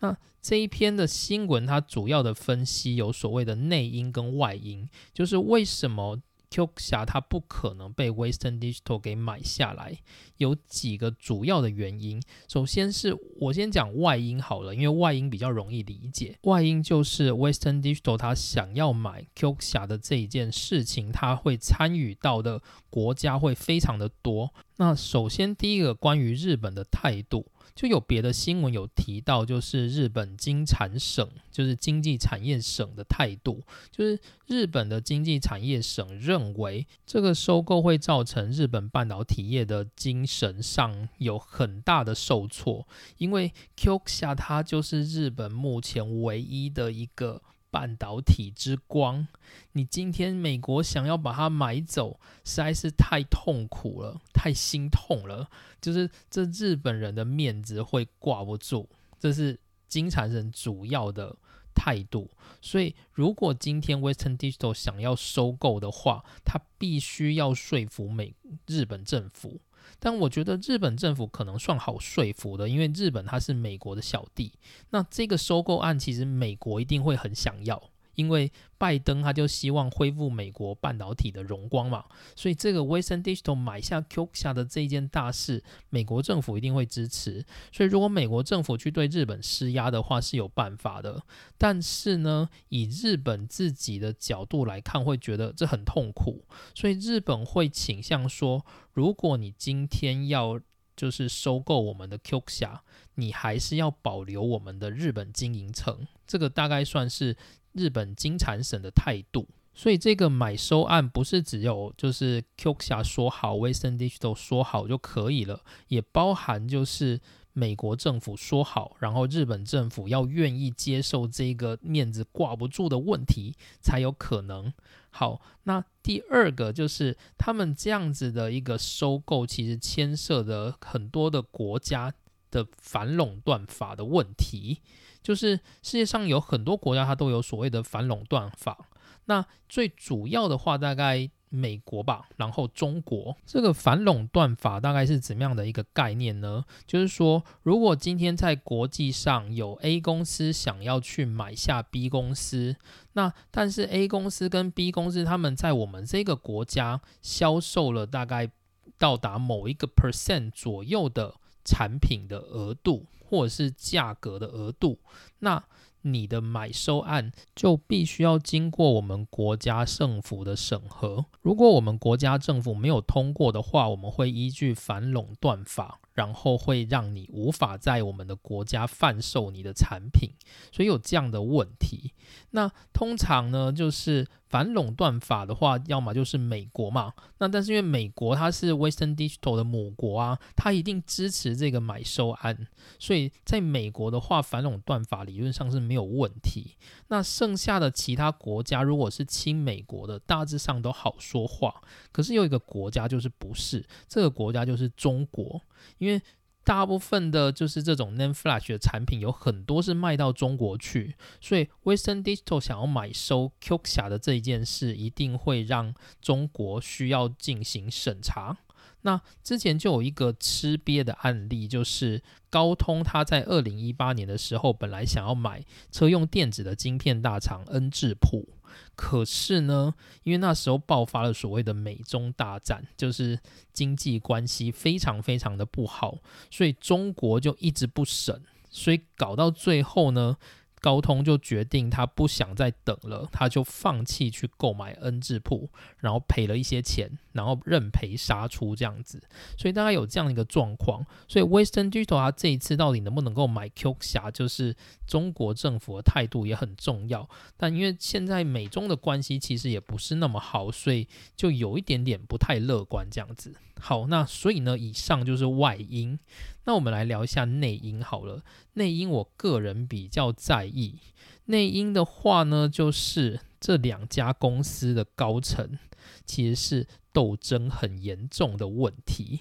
那这一篇的新闻，它主要的分析有所谓的内因跟外因，就是为什么。Q 侠它不可能被 Western Digital 给买下来，有几个主要的原因。首先是我先讲外因好了，因为外因比较容易理解。外因就是 Western Digital 它想要买 Q 侠的这一件事情，它会参与到的国家会非常的多。那首先第一个关于日本的态度。就有别的新闻有提到，就是日本经产省，就是经济产业省的态度，就是日本的经济产业省认为这个收购会造成日本半导体业的精神上有很大的受挫，因为 Qxia 它就是日本目前唯一的一个。半导体之光，你今天美国想要把它买走，实在是太痛苦了，太心痛了。就是这日本人的面子会挂不住，这是金产人主要的态度。所以，如果今天 Western Digital 想要收购的话，他必须要说服美日本政府。但我觉得日本政府可能算好说服的，因为日本它是美国的小弟。那这个收购案其实美国一定会很想要，因为拜登他就希望恢复美国半导体的荣光嘛，所以这个 Western Digital 买下 Quxia 的这一件大事，美国政府一定会支持。所以如果美国政府去对日本施压的话，是有办法的。但是呢，以日本自己的角度来看，会觉得这很痛苦，所以日本会倾向说，如果你今天要就是收购我们的 Quxia，你还是要保留我们的日本经营层。这个大概算是。日本金产省的态度，所以这个买收案不是只有就是 Q 侠说好，Western Digital 说好就可以了，也包含就是美国政府说好，然后日本政府要愿意接受这个面子挂不住的问题才有可能。好，那第二个就是他们这样子的一个收购，其实牵涉的很多的国家的反垄断法的问题。就是世界上有很多国家，它都有所谓的反垄断法。那最主要的话，大概美国吧，然后中国这个反垄断法大概是怎么样的一个概念呢？就是说，如果今天在国际上有 A 公司想要去买下 B 公司，那但是 A 公司跟 B 公司他们在我们这个国家销售了大概到达某一个 percent 左右的产品的额度。或者是价格的额度，那你的买收案就必须要经过我们国家政府的审核。如果我们国家政府没有通过的话，我们会依据反垄断法。然后会让你无法在我们的国家贩售你的产品，所以有这样的问题。那通常呢，就是反垄断法的话，要么就是美国嘛。那但是因为美国它是 Western Digital 的母国啊，它一定支持这个买收案，所以在美国的话，反垄断法理论上是没有问题。那剩下的其他国家，如果是亲美国的，大致上都好说话。可是有一个国家就是不是，这个国家就是中国。因为大部分的就是这种 Name Flash 的产品有很多是卖到中国去，所以 Western Digital 想要买收 QXia 的这一件事，一定会让中国需要进行审查。那之前就有一个吃瘪的案例，就是高通它在二零一八年的时候，本来想要买车用电子的晶片大厂恩智浦。可是呢，因为那时候爆发了所谓的美中大战，就是经济关系非常非常的不好，所以中国就一直不审，所以搞到最后呢。高通就决定他不想再等了，他就放弃去购买恩智浦，然后赔了一些钱，然后认赔杀出这样子，所以大概有这样一个状况。所以 Western Digital 它这一次到底能不能够买 Q 侠，就是中国政府的态度也很重要。但因为现在美中的关系其实也不是那么好，所以就有一点点不太乐观这样子。好，那所以呢，以上就是外因。那我们来聊一下内因好了。内因我个人比较在意。内因的话呢，就是这两家公司的高层其实是斗争很严重的问题。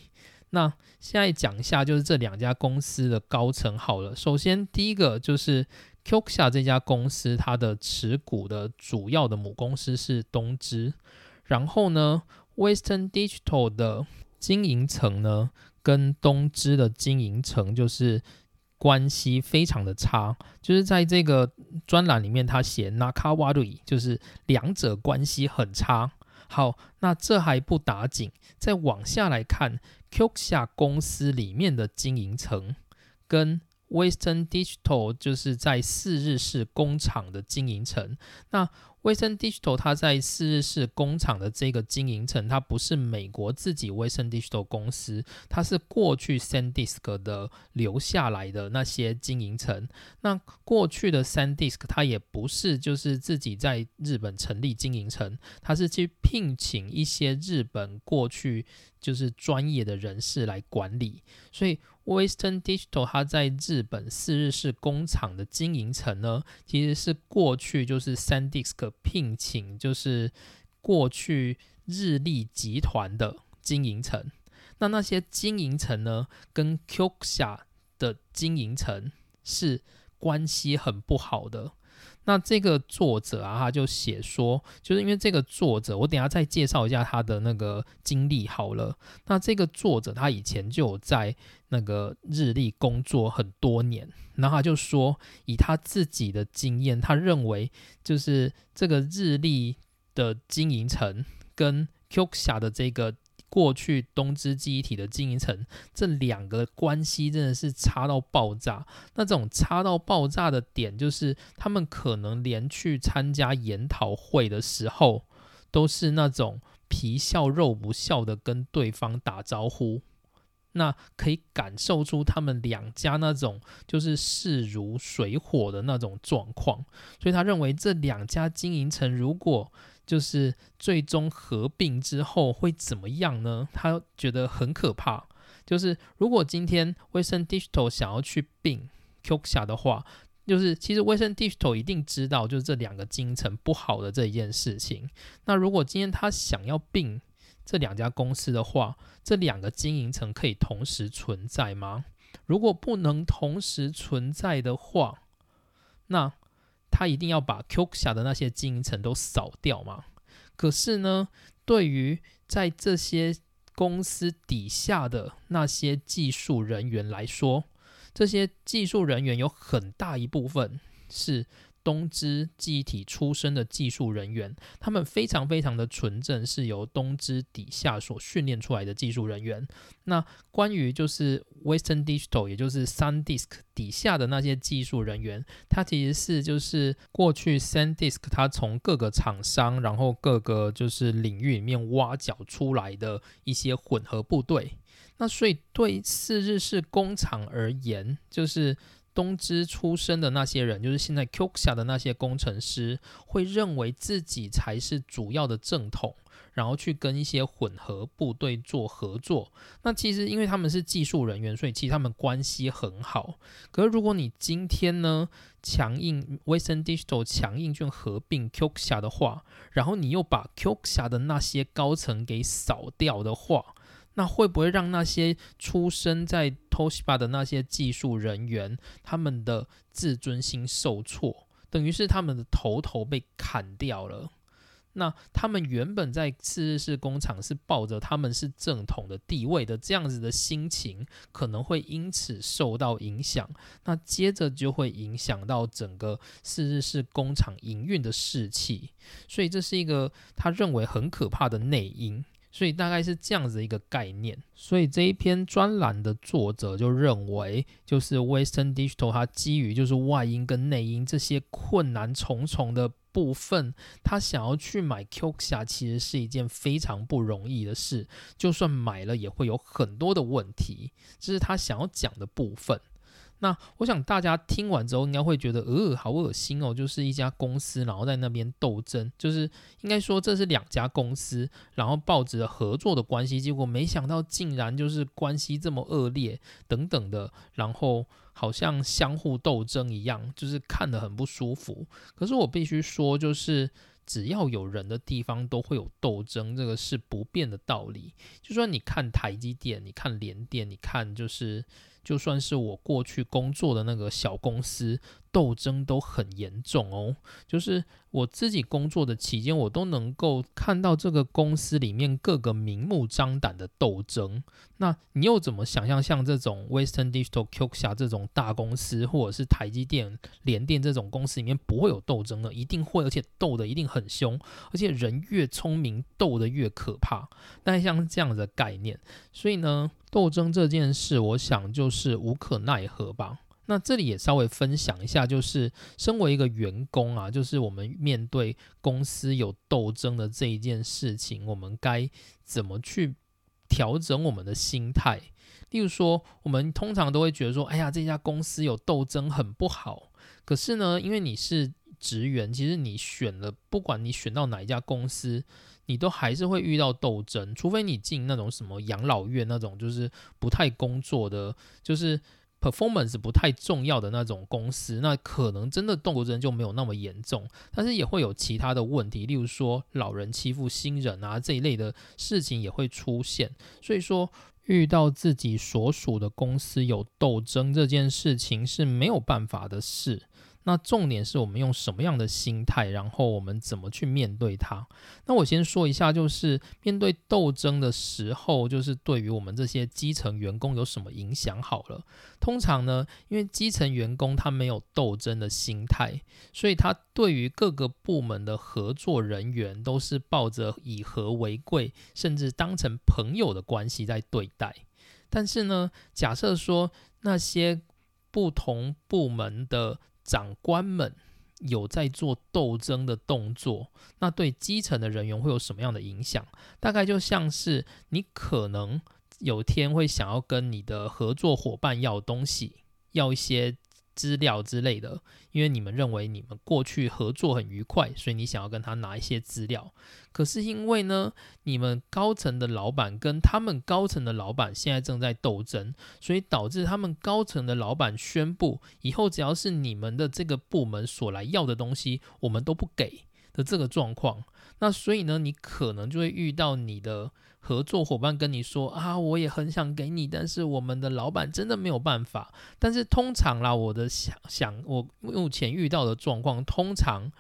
那现在讲一下，就是这两家公司的高层好了。首先第一个就是 Qxia 这家公司，它的持股的主要的母公司是东芝。然后呢，Western Digital 的经营层呢？跟东芝的经营层就是关系非常的差，就是在这个专栏里面，他写 Nakawari，就是两者关系很差。好，那这还不打紧，再往下来看 q u x i a 公司里面的经营层跟 Western Digital 就是在四日市工厂的经营层，那。Western Digital 它在四日市工厂的这个经营层，它不是美国自己 Western Digital 公司，它是过去 SanDisk 的留下来的那些经营层。那过去的 SanDisk 它也不是就是自己在日本成立经营层，它是去聘请一些日本过去就是专业的人士来管理，所以。Western Digital 它在日本四日市工厂的经营层呢，其实是过去就是 SanDisk 聘请，就是过去日立集团的经营层。那那些经营层呢，跟 Kioxia 的经营层是关系很不好的。那这个作者啊，他就写说，就是因为这个作者，我等下再介绍一下他的那个经历好了。那这个作者他以前就有在那个日立工作很多年，然后他就说，以他自己的经验，他认为就是这个日立的经营层跟 Q 下的这个。过去东芝记忆体的经营层这两个关系真的是差到爆炸。那这种差到爆炸的点，就是他们可能连去参加研讨会的时候，都是那种皮笑肉不笑的跟对方打招呼。那可以感受出他们两家那种就是势如水火的那种状况。所以他认为这两家经营层如果就是最终合并之后会怎么样呢？他觉得很可怕。就是如果今天威森 Digital 想要去并 Q 下的话，就是其实威森 Digital 一定知道就是这两个经营层不好的这一件事情。那如果今天他想要并这两家公司的话，这两个经营层可以同时存在吗？如果不能同时存在的话，那他一定要把 Q 下的那些经营层都扫掉吗？可是呢，对于在这些公司底下的那些技术人员来说，这些技术人员有很大一部分是。东芝记忆体出身的技术人员，他们非常非常的纯正，是由东芝底下所训练出来的技术人员。那关于就是 Western Digital，也就是 SunDisk 底下的那些技术人员，他其实是就是过去 SunDisk 他从各个厂商，然后各个就是领域里面挖角出来的一些混合部队。那所以对四日式工厂而言，就是东芝出身的那些人，就是现在 Qxia 的那些工程师，会认为自己才是主要的正统，然后去跟一些混合部队做合作。那其实因为他们是技术人员，所以其实他们关系很好。可是如果你今天呢强硬 Western Digital 强硬去合并 Qxia 的话，然后你又把 Qxia 的那些高层给扫掉的话，那会不会让那些出生在 Toshiba 的那些技术人员，他们的自尊心受挫，等于是他们的头头被砍掉了？那他们原本在次日式工厂是抱着他们是正统的地位的这样子的心情，可能会因此受到影响。那接着就会影响到整个次日式工厂营运的士气，所以这是一个他认为很可怕的内因。所以大概是这样子一个概念，所以这一篇专栏的作者就认为，就是 Western Digital 它基于就是外因跟内因这些困难重重的部分，他想要去买 QXa，其实是一件非常不容易的事，就算买了也会有很多的问题，这是他想要讲的部分。那我想大家听完之后应该会觉得，呃，好恶心哦，就是一家公司，然后在那边斗争，就是应该说这是两家公司，然后抱着合作的关系，结果没想到竟然就是关系这么恶劣等等的，然后好像相互斗争一样，就是看得很不舒服。可是我必须说，就是只要有人的地方都会有斗争，这个是不变的道理。就说你看台积电，你看联电，你看就是。就算是我过去工作的那个小公司，斗争都很严重哦。就是我自己工作的期间，我都能够看到这个公司里面各个明目张胆的斗争。那你又怎么想象像这种 Western Digital、Q 下这种大公司，或者是台积电、联电这种公司里面不会有斗争呢？一定会，而且斗的一定很凶，而且人越聪明，斗的越可怕。但像这样的概念，所以呢？斗争这件事，我想就是无可奈何吧。那这里也稍微分享一下，就是身为一个员工啊，就是我们面对公司有斗争的这一件事情，我们该怎么去调整我们的心态？例如说，我们通常都会觉得说，哎呀，这家公司有斗争很不好。可是呢，因为你是职员，其实你选了，不管你选到哪一家公司。你都还是会遇到斗争，除非你进那种什么养老院那种，就是不太工作的，就是 performance 不太重要的那种公司，那可能真的斗争就没有那么严重。但是也会有其他的问题，例如说老人欺负新人啊这一类的事情也会出现。所以说，遇到自己所属的公司有斗争这件事情是没有办法的事。那重点是我们用什么样的心态，然后我们怎么去面对它。那我先说一下，就是面对斗争的时候，就是对于我们这些基层员工有什么影响？好了，通常呢，因为基层员工他没有斗争的心态，所以他对于各个部门的合作人员都是抱着以和为贵，甚至当成朋友的关系在对待。但是呢，假设说那些不同部门的长官们有在做斗争的动作，那对基层的人员会有什么样的影响？大概就像是你可能有天会想要跟你的合作伙伴要东西，要一些。资料之类的，因为你们认为你们过去合作很愉快，所以你想要跟他拿一些资料。可是因为呢，你们高层的老板跟他们高层的老板现在正在斗争，所以导致他们高层的老板宣布，以后只要是你们的这个部门所来要的东西，我们都不给的这个状况。那所以呢，你可能就会遇到你的。合作伙伴跟你说啊，我也很想给你，但是我们的老板真的没有办法。但是通常啦，我的想想，我目前遇到的状况，通常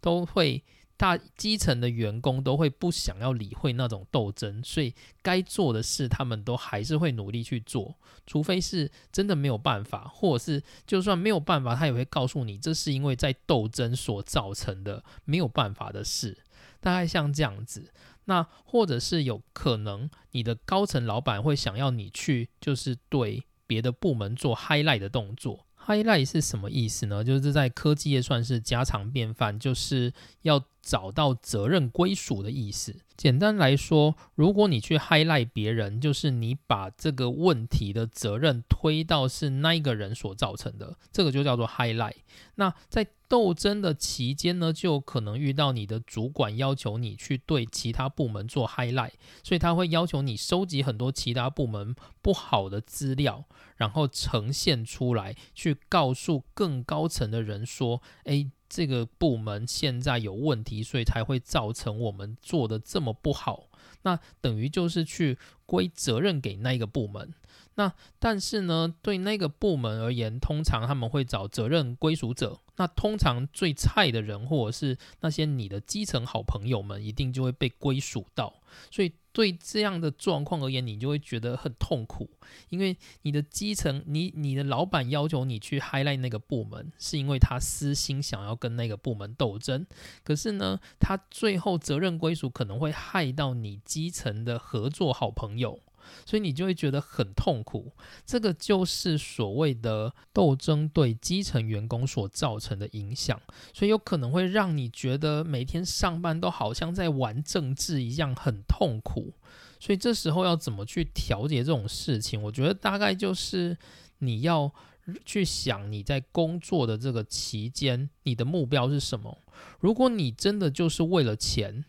都会大基层的员工都会不想要理会那种斗争，所以该做的事他们都还是会努力去做，除非是真的没有办法，或者是就算没有办法，他也会告诉你，这是因为在斗争所造成的没有办法的事，大概像这样子。那或者是有可能，你的高层老板会想要你去，就是对别的部门做 highlight 的动作。highlight 是什么意思呢？就是在科技业算是家常便饭，就是要找到责任归属的意思。简单来说，如果你去 highlight 别人，就是你把这个问题的责任推到是那一个人所造成的，这个就叫做 highlight。那在斗争的期间呢，就可能遇到你的主管要求你去对其他部门做 highlight，所以他会要求你收集很多其他部门不好的资料，然后呈现出来，去告诉更高层的人说，诶。这个部门现在有问题，所以才会造成我们做的这么不好。那等于就是去归责任给那个部门。那但是呢，对那个部门而言，通常他们会找责任归属者。那通常最菜的人，或者是那些你的基层好朋友们，一定就会被归属到。所以对这样的状况而言，你就会觉得很痛苦，因为你的基层，你你的老板要求你去 highlight 那个部门，是因为他私心想要跟那个部门斗争。可是呢，他最后责任归属可能会害到你基层的合作好朋友。所以你就会觉得很痛苦，这个就是所谓的斗争对基层员工所造成的影响，所以有可能会让你觉得每天上班都好像在玩政治一样，很痛苦。所以这时候要怎么去调节这种事情？我觉得大概就是你要去想你在工作的这个期间，你的目标是什么？如果你真的就是为了钱。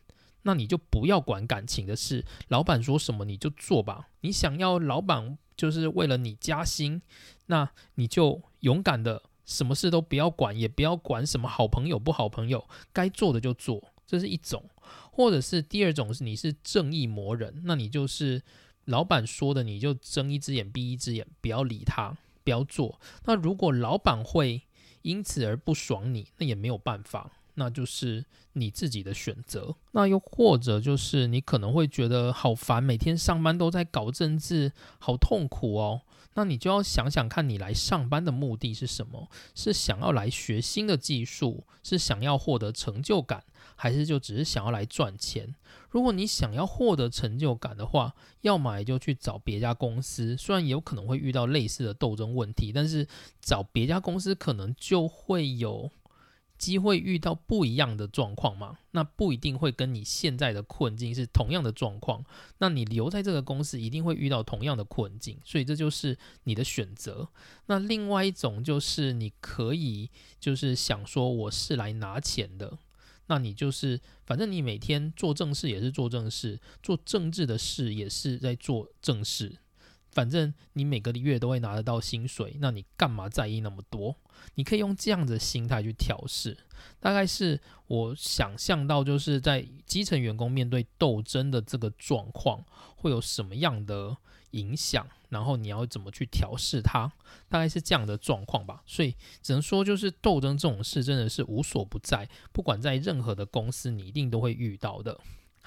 那你就不要管感情的事，老板说什么你就做吧。你想要老板就是为了你加薪，那你就勇敢的什么事都不要管，也不要管什么好朋友不好朋友，该做的就做，这是一种。或者是第二种是你是正义魔人，那你就是老板说的你就睁一只眼闭一只眼，不要理他，不要做。那如果老板会因此而不爽你，那也没有办法。那就是你自己的选择。那又或者就是你可能会觉得好烦，每天上班都在搞政治，好痛苦哦。那你就要想想看，你来上班的目的是什么？是想要来学新的技术，是想要获得成就感，还是就只是想要来赚钱？如果你想要获得成就感的话，要么就去找别家公司，虽然有可能会遇到类似的斗争问题，但是找别家公司可能就会有。机会遇到不一样的状况嘛？那不一定会跟你现在的困境是同样的状况。那你留在这个公司一定会遇到同样的困境，所以这就是你的选择。那另外一种就是你可以就是想说我是来拿钱的，那你就是反正你每天做正事也是做正事，做政治的事也是在做正事。反正你每个月都会拿得到薪水，那你干嘛在意那么多？你可以用这样的心态去调试。大概是我想象到，就是在基层员工面对斗争的这个状况，会有什么样的影响，然后你要怎么去调试它，大概是这样的状况吧。所以只能说，就是斗争这种事真的是无所不在，不管在任何的公司，你一定都会遇到的。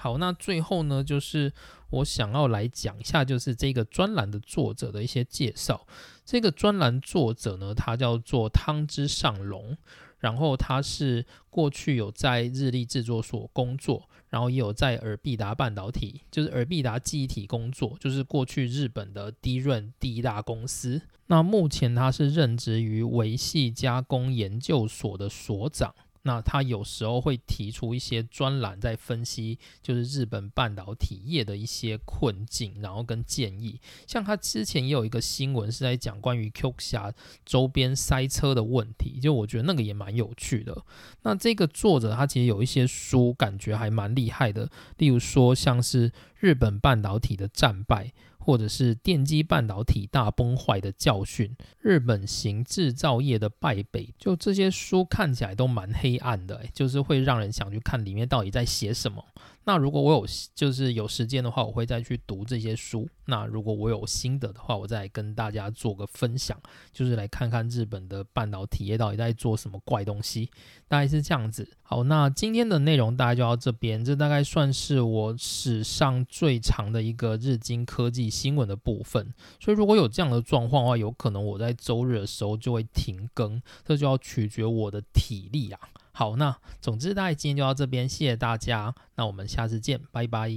好，那最后呢，就是我想要来讲一下，就是这个专栏的作者的一些介绍。这个专栏作者呢，他叫做汤之上龙，然后他是过去有在日立制作所工作，然后也有在尔必达半导体，就是尔必达记忆体工作，就是过去日本的低润第一大公司。那目前他是任职于维系加工研究所的所长。那他有时候会提出一些专栏，在分析就是日本半导体业的一些困境，然后跟建议。像他之前也有一个新闻是在讲关于 Q 峡周边塞车的问题，就我觉得那个也蛮有趣的。那这个作者他其实有一些书，感觉还蛮厉害的，例如说像是日本半导体的战败。或者是电机半导体大崩坏的教训，日本型制造业的败北，就这些书看起来都蛮黑暗的，就是会让人想去看里面到底在写什么。那如果我有就是有时间的话，我会再去读这些书。那如果我有心得的话，我再跟大家做个分享，就是来看看日本的半导体业到底在做什么怪东西，大概是这样子。好，那今天的内容大概就到这边，这大概算是我史上最长的一个日经科技新闻的部分。所以如果有这样的状况的话，有可能我在周日的时候就会停更，这就要取决我的体力啊。好，那总之大家今天就到这边，谢谢大家，那我们下次见，拜拜。